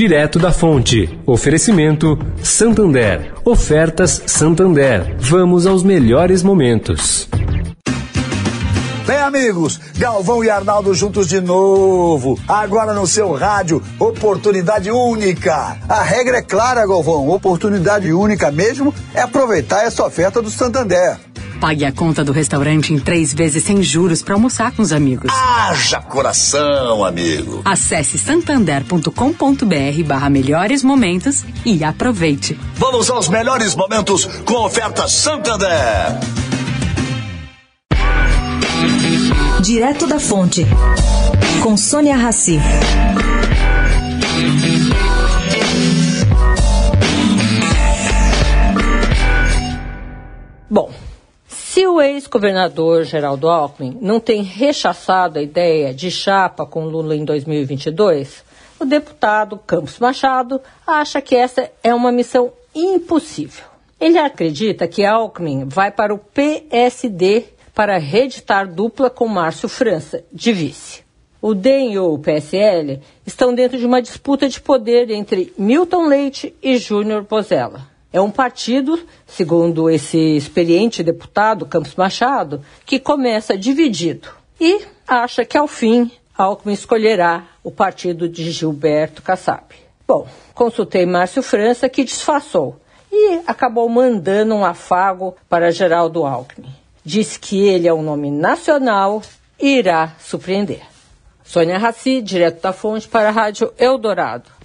direto da fonte. Oferecimento Santander. Ofertas Santander. Vamos aos melhores momentos. Bem, amigos, Galvão e Arnaldo juntos de novo. Agora no seu rádio, oportunidade única. A regra é clara, Galvão. Oportunidade única mesmo é aproveitar essa oferta do Santander. Pague a conta do restaurante em três vezes sem juros para almoçar com os amigos. Haja coração, amigo. Acesse santander.com.br barra melhores momentos e aproveite. Vamos aos melhores momentos com oferta Santander. Direto da Fonte, com Sônia Rassi. Bom, se o ex-governador Geraldo Alckmin não tem rechaçado a ideia de chapa com Lula em 2022, o deputado Campos Machado acha que essa é uma missão impossível. Ele acredita que Alckmin vai para o PSD para reeditar dupla com Márcio França, de vice. O DEM e o PSL estão dentro de uma disputa de poder entre Milton Leite e Júnior Pozella. É um partido, segundo esse experiente deputado Campos Machado, que começa dividido e acha que, ao fim, Alckmin escolherá o partido de Gilberto Kassab. Bom, consultei Márcio França, que disfarçou e acabou mandando um afago para Geraldo Alckmin. Diz que ele é um nome nacional e irá surpreender. Sônia Raci, direto da fonte para a Rádio Eldorado.